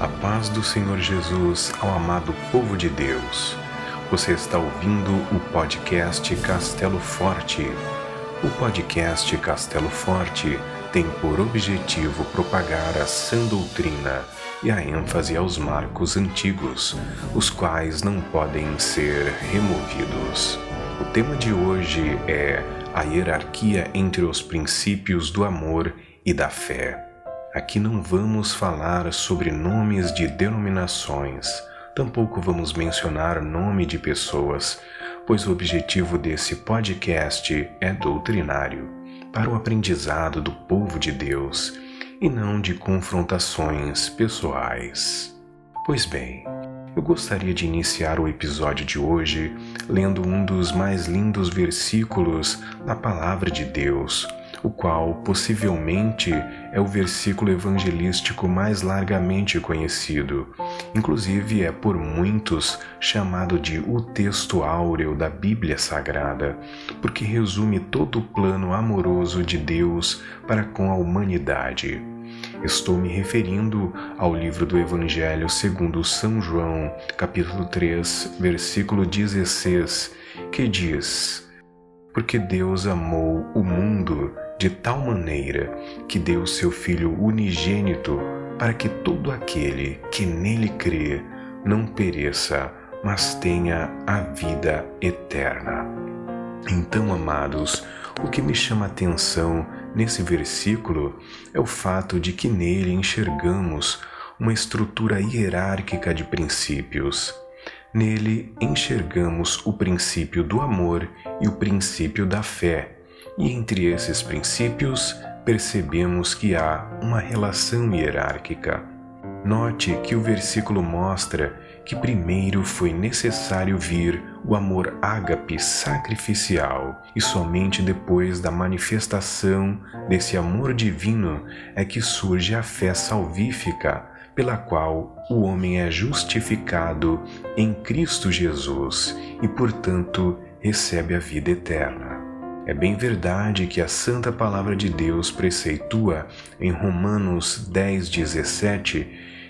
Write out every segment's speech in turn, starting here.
A paz do Senhor Jesus ao amado povo de Deus. Você está ouvindo o podcast Castelo Forte. O podcast Castelo Forte tem por objetivo propagar a sã doutrina e a ênfase aos marcos antigos, os quais não podem ser removidos. O tema de hoje é a hierarquia entre os princípios do amor e da fé. Aqui não vamos falar sobre nomes de denominações, tampouco vamos mencionar nome de pessoas, pois o objetivo desse podcast é doutrinário, para o aprendizado do povo de Deus e não de confrontações pessoais. Pois bem, eu gostaria de iniciar o episódio de hoje lendo um dos mais lindos versículos da Palavra de Deus o qual possivelmente é o versículo evangelístico mais largamente conhecido. Inclusive é por muitos chamado de o texto áureo da Bíblia Sagrada, porque resume todo o plano amoroso de Deus para com a humanidade. Estou me referindo ao livro do Evangelho segundo São João, capítulo 3, versículo 16, que diz: Porque Deus amou o mundo de tal maneira que deu seu Filho unigênito para que todo aquele que nele crê não pereça, mas tenha a vida eterna. Então, amados, o que me chama a atenção nesse versículo é o fato de que nele enxergamos uma estrutura hierárquica de princípios. Nele enxergamos o princípio do amor e o princípio da fé e entre esses princípios, percebemos que há uma relação hierárquica. Note que o versículo mostra que primeiro foi necessário vir o amor ágape sacrificial, e somente depois da manifestação desse amor divino é que surge a fé salvífica, pela qual o homem é justificado em Cristo Jesus e, portanto, recebe a vida eterna. É bem verdade que a Santa Palavra de Deus preceitua em Romanos 10,17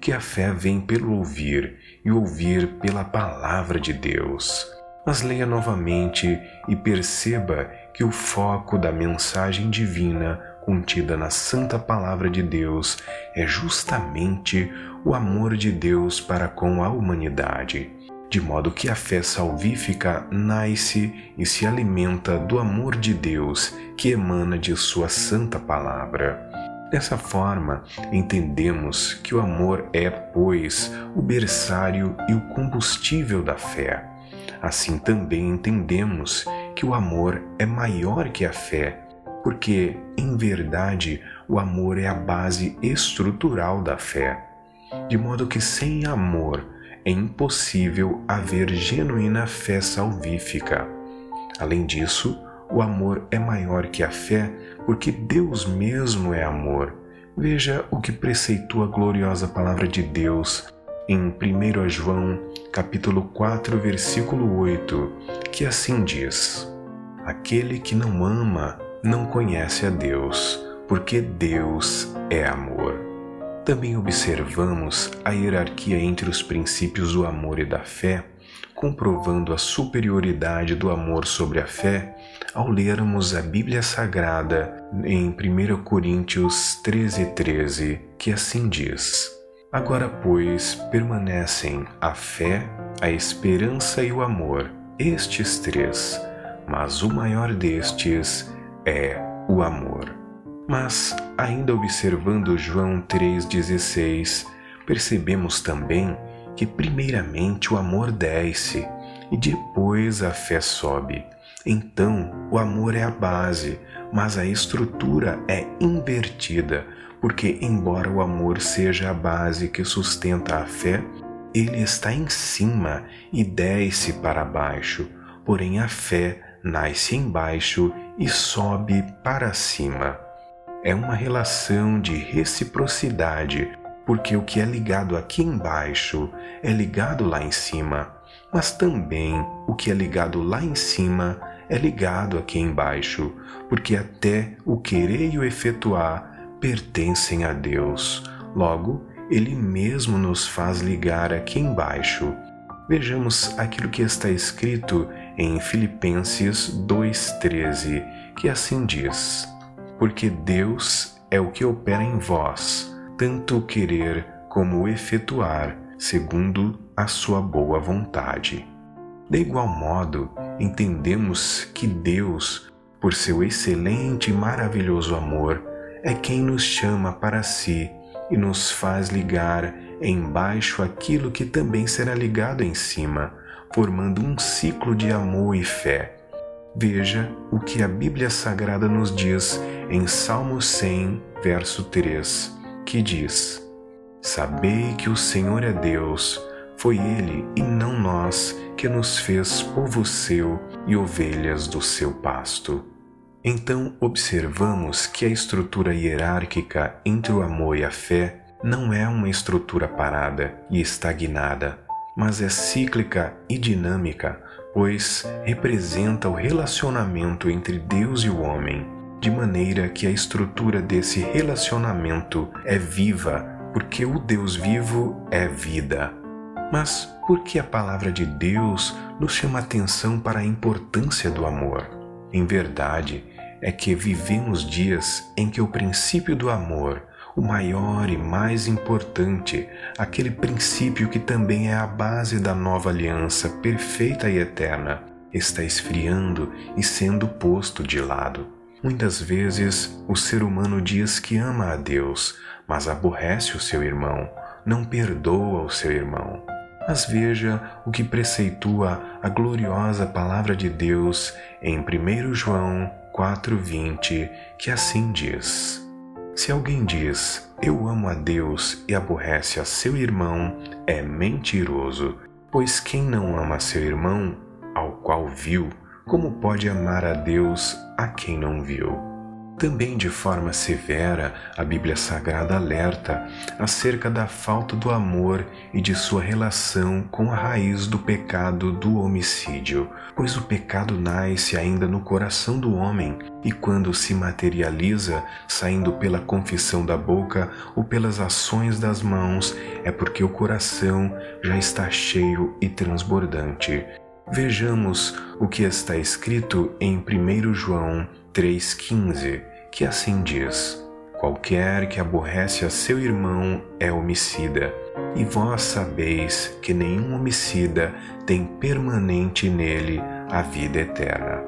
que a fé vem pelo ouvir e ouvir pela Palavra de Deus. Mas leia novamente e perceba que o foco da mensagem divina contida na Santa Palavra de Deus é justamente o amor de Deus para com a humanidade de modo que a fé salvífica nasce e se alimenta do amor de Deus que emana de Sua santa palavra. Dessa forma, entendemos que o amor é, pois, o berçário e o combustível da fé. Assim também entendemos que o amor é maior que a fé, porque, em verdade, o amor é a base estrutural da fé. De modo que sem amor, é impossível haver genuína fé salvífica. Além disso, o amor é maior que a fé, porque Deus mesmo é amor. Veja o que preceitua a gloriosa palavra de Deus em 1 João, capítulo 4, versículo 8, que assim diz: Aquele que não ama não conhece a Deus, porque Deus é amor. Também observamos a hierarquia entre os princípios do amor e da fé, comprovando a superioridade do amor sobre a fé ao lermos a Bíblia Sagrada em 1 Coríntios 13, 13, que assim diz: Agora, pois, permanecem a fé, a esperança e o amor, estes três, mas o maior destes é o amor. Mas, ainda observando João 3,16, percebemos também que, primeiramente, o amor desce e depois a fé sobe. Então, o amor é a base, mas a estrutura é invertida, porque, embora o amor seja a base que sustenta a fé, ele está em cima e desce para baixo, porém a fé nasce embaixo e sobe para cima é uma relação de reciprocidade, porque o que é ligado aqui embaixo é ligado lá em cima, mas também o que é ligado lá em cima é ligado aqui embaixo, porque até o querer e o efetuar pertencem a Deus. Logo, ele mesmo nos faz ligar aqui embaixo. Vejamos aquilo que está escrito em Filipenses 2,13, que assim diz: Porque Deus é o que opera em vós, tanto o querer como o efetuar, segundo a sua boa vontade. De igual modo, entendemos que Deus, por seu excelente e maravilhoso amor, é quem nos chama para si e nos faz ligar embaixo aquilo que também será ligado em cima, formando um ciclo de amor e fé. Veja o que a Bíblia Sagrada nos diz em Salmo 100, verso 3, que diz: Sabei que o Senhor é Deus, foi Ele e não nós que nos fez povo seu e ovelhas do seu pasto. Então observamos que a estrutura hierárquica entre o amor e a fé não é uma estrutura parada e estagnada, mas é cíclica e dinâmica, pois representa o relacionamento entre Deus e o homem, de maneira que a estrutura desse relacionamento é viva, porque o Deus vivo é vida. Mas por que a palavra de Deus nos chama atenção para a importância do amor? Em verdade, é que vivemos dias em que o princípio do amor, o maior e mais importante, aquele princípio que também é a base da nova aliança perfeita e eterna, está esfriando e sendo posto de lado. Muitas vezes o ser humano diz que ama a Deus, mas aborrece o seu irmão, não perdoa o seu irmão. Mas veja o que preceitua a gloriosa palavra de Deus em 1 João 4:20, que assim diz: Se alguém diz: Eu amo a Deus e aborrece a seu irmão, é mentiroso, pois quem não ama seu irmão, ao qual viu, como pode amar a Deus a quem não viu? Também de forma severa, a Bíblia Sagrada alerta acerca da falta do amor e de sua relação com a raiz do pecado do homicídio, pois o pecado nasce ainda no coração do homem e quando se materializa, saindo pela confissão da boca ou pelas ações das mãos, é porque o coração já está cheio e transbordante. Vejamos o que está escrito em 1 João 3,15 que assim diz: Qualquer que aborrece a seu irmão é homicida, e vós sabeis que nenhum homicida tem permanente nele a vida eterna.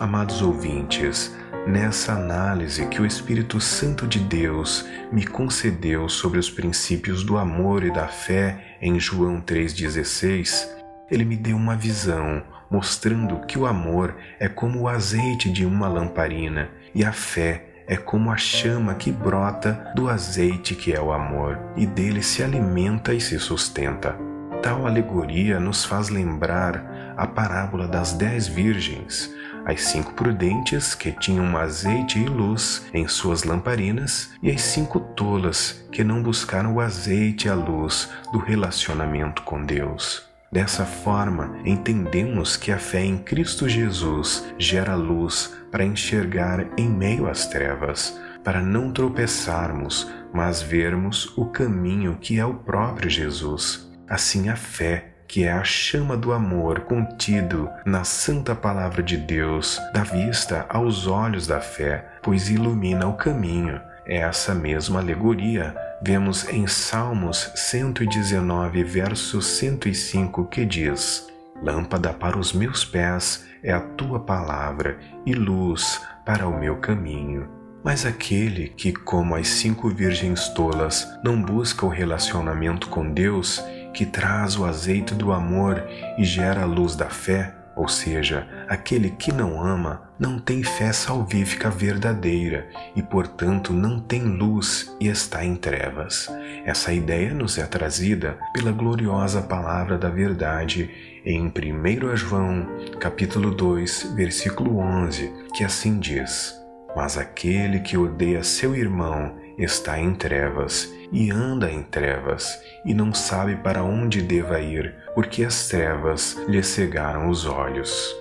Amados ouvintes, nessa análise que o Espírito Santo de Deus me concedeu sobre os princípios do amor e da fé em João 3,16, ele me deu uma visão mostrando que o amor é como o azeite de uma lamparina e a fé é como a chama que brota do azeite que é o amor, e dele se alimenta e se sustenta. Tal alegoria nos faz lembrar a parábola das dez virgens, as cinco prudentes que tinham azeite e luz em suas lamparinas, e as cinco tolas que não buscaram o azeite e a luz do relacionamento com Deus. Dessa forma, entendemos que a fé em Cristo Jesus gera luz para enxergar em meio às trevas, para não tropeçarmos, mas vermos o caminho que é o próprio Jesus. Assim, a fé, que é a chama do amor contido na santa palavra de Deus, dá vista aos olhos da fé, pois ilumina o caminho. É essa mesma alegoria vemos em Salmos 119, verso 105, que diz: Lâmpada para os meus pés é a tua palavra e luz para o meu caminho. Mas aquele que, como as cinco virgens tolas, não busca o relacionamento com Deus, que traz o azeite do amor e gera a luz da fé, ou seja, aquele que não ama não tem fé salvífica verdadeira e, portanto, não tem luz e está em trevas. Essa ideia nos é trazida pela gloriosa palavra da verdade em 1 João, capítulo 2, versículo 11, que assim diz: Mas aquele que odeia seu irmão está em trevas e anda em trevas e não sabe para onde deva ir, porque as trevas lhe cegaram os olhos.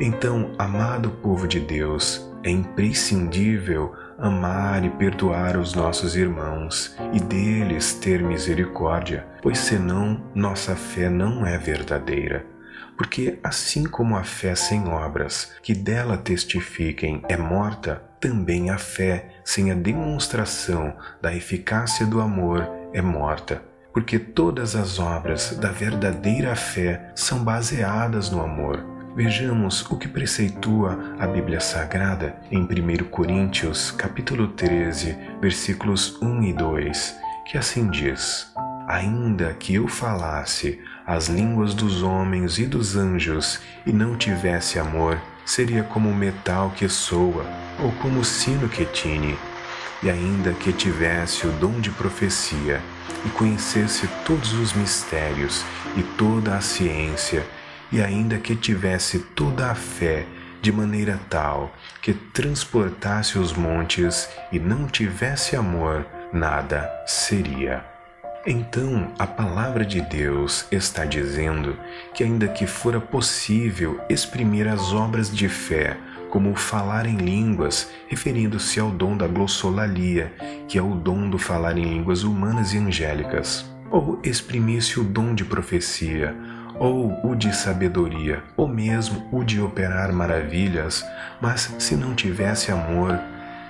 Então, amado povo de Deus, é imprescindível amar e perdoar os nossos irmãos e deles ter misericórdia, pois senão nossa fé não é verdadeira. Porque assim como a fé sem obras, que dela testifiquem, é morta, também a fé sem a demonstração da eficácia do amor é morta. Porque todas as obras da verdadeira fé são baseadas no amor. Vejamos o que preceitua a Bíblia Sagrada em 1 Coríntios, capítulo 13, versículos 1 e 2, que assim diz: Ainda que eu falasse as línguas dos homens e dos anjos e não tivesse amor, seria como o metal que soa ou como o sino que tine. E ainda que tivesse o dom de profecia e conhecesse todos os mistérios e toda a ciência, e ainda que tivesse toda a fé de maneira tal que transportasse os montes e não tivesse amor, nada seria. Então, a palavra de Deus está dizendo que, ainda que fora possível exprimir as obras de fé, como o falar em línguas, referindo-se ao dom da glossolalia, que é o dom do falar em línguas humanas e angélicas, ou exprimisse o dom de profecia, ou o de sabedoria, ou mesmo o de operar maravilhas, mas se não tivesse amor,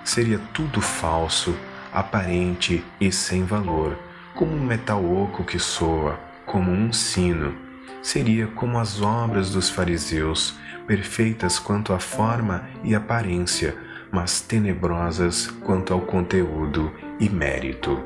seria tudo falso, aparente e sem valor, como um metal oco que soa, como um sino. Seria como as obras dos fariseus, perfeitas quanto à forma e aparência, mas tenebrosas quanto ao conteúdo e mérito.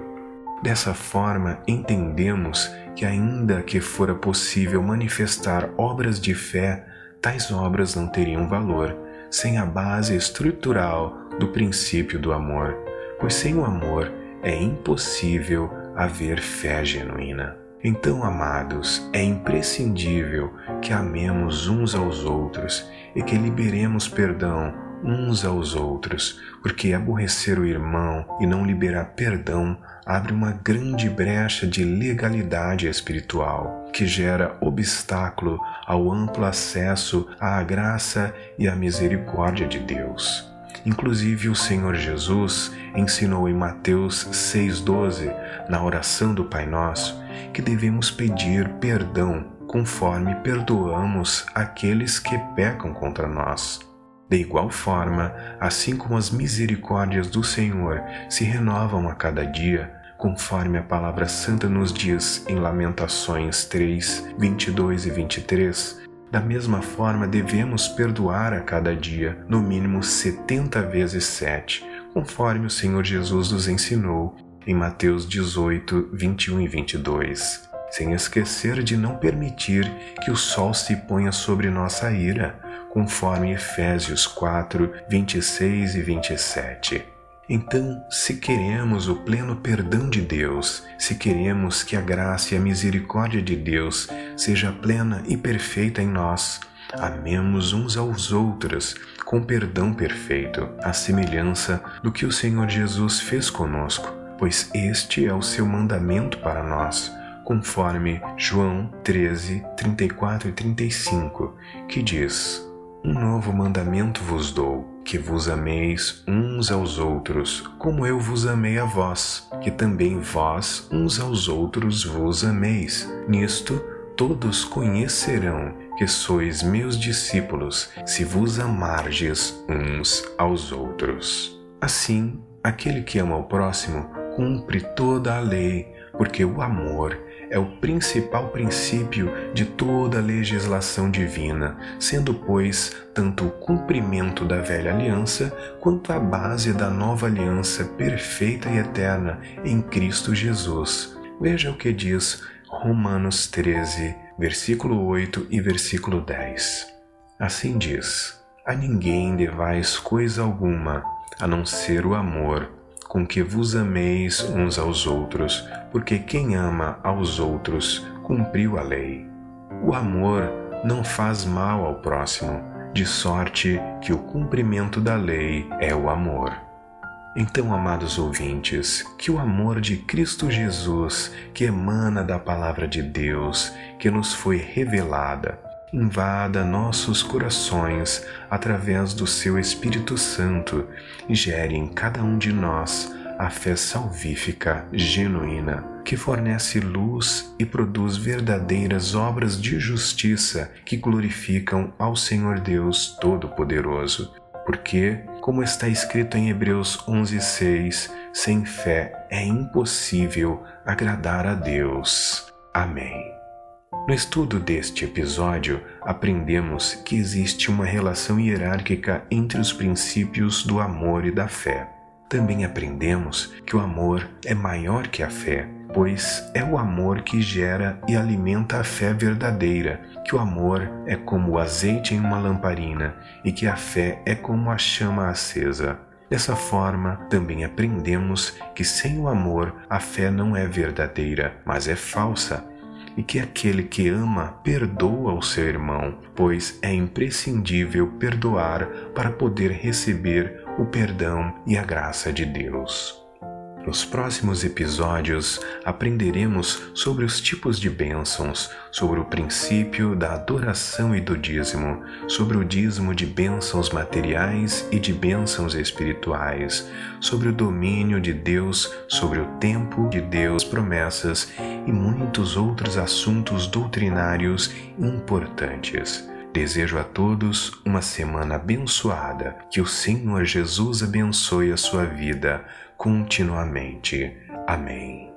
Dessa forma, entendemos que, ainda que fora possível manifestar obras de fé, tais obras não teriam valor sem a base estrutural do princípio do amor, pois sem o amor é impossível haver fé genuína. Então, amados, é imprescindível que amemos uns aos outros e que liberemos perdão uns aos outros, porque aborrecer o irmão e não liberar perdão abre uma grande brecha de legalidade espiritual, que gera obstáculo ao amplo acesso à graça e à misericórdia de Deus. Inclusive, o Senhor Jesus ensinou em Mateus 6,12, na oração do Pai Nosso, que devemos pedir perdão conforme perdoamos aqueles que pecam contra nós. De igual forma, assim como as misericórdias do Senhor se renovam a cada dia, conforme a palavra santa nos diz em Lamentações 3, 22 e 23, da mesma forma devemos perdoar a cada dia, no mínimo 70 vezes 7, conforme o Senhor Jesus nos ensinou em Mateus 18, 21 e 22 sem esquecer de não permitir que o sol se ponha sobre nossa ira, conforme Efésios 4, 26 e 27. Então, se queremos o pleno perdão de Deus, se queremos que a graça e a misericórdia de Deus seja plena e perfeita em nós, amemos uns aos outros com perdão perfeito, à semelhança do que o Senhor Jesus fez conosco, pois este é o seu mandamento para nós, conforme João 13, 34 e 35, que diz: um novo mandamento vos dou, que vos ameis uns aos outros, como eu vos amei a vós, que também vós uns aos outros vos ameis. Nisto todos conhecerão que sois meus discípulos, se vos amardes uns aos outros. Assim, aquele que ama o próximo cumpre toda a lei, porque o amor é o principal princípio de toda a legislação divina, sendo, pois, tanto o cumprimento da velha aliança quanto a base da nova aliança perfeita e eterna em Cristo Jesus. Veja o que diz Romanos 13, versículo 8 e versículo 10. Assim diz: A ninguém devais coisa alguma, a não ser o amor com que vos ameis uns aos outros, porque quem ama aos outros cumpriu a lei. O amor não faz mal ao próximo, de sorte que o cumprimento da lei é o amor. Então, amados ouvintes, que o amor de Cristo Jesus, que emana da palavra de Deus, que nos foi revelada, invada nossos corações através do seu Espírito Santo e gere em cada um de nós a fé salvífica genuína, que fornece luz e produz verdadeiras obras de justiça que glorificam ao Senhor Deus Todo-Poderoso. Porque, como está escrito em Hebreus 11:6, sem fé é impossível agradar a Deus. Amém. No estudo deste episódio, aprendemos que existe uma relação hierárquica entre os princípios do amor e da fé. Também aprendemos que o amor é maior que a fé, pois é o amor que gera e alimenta a fé verdadeira, que o amor é como o azeite em uma lamparina e que a fé é como a chama acesa. Dessa forma, também aprendemos que sem o amor a fé não é verdadeira, mas é falsa, e que aquele que ama perdoa o seu irmão, pois é imprescindível perdoar para poder receber o perdão e a graça de Deus. Nos próximos episódios aprenderemos sobre os tipos de bênçãos, sobre o princípio da adoração e do dízimo, sobre o dízimo de bênçãos materiais e de bênçãos espirituais, sobre o domínio de Deus, sobre o tempo de Deus, promessas e muitos outros assuntos doutrinários importantes. Desejo a todos uma semana abençoada. Que o Senhor Jesus abençoe a sua vida continuamente. Amém.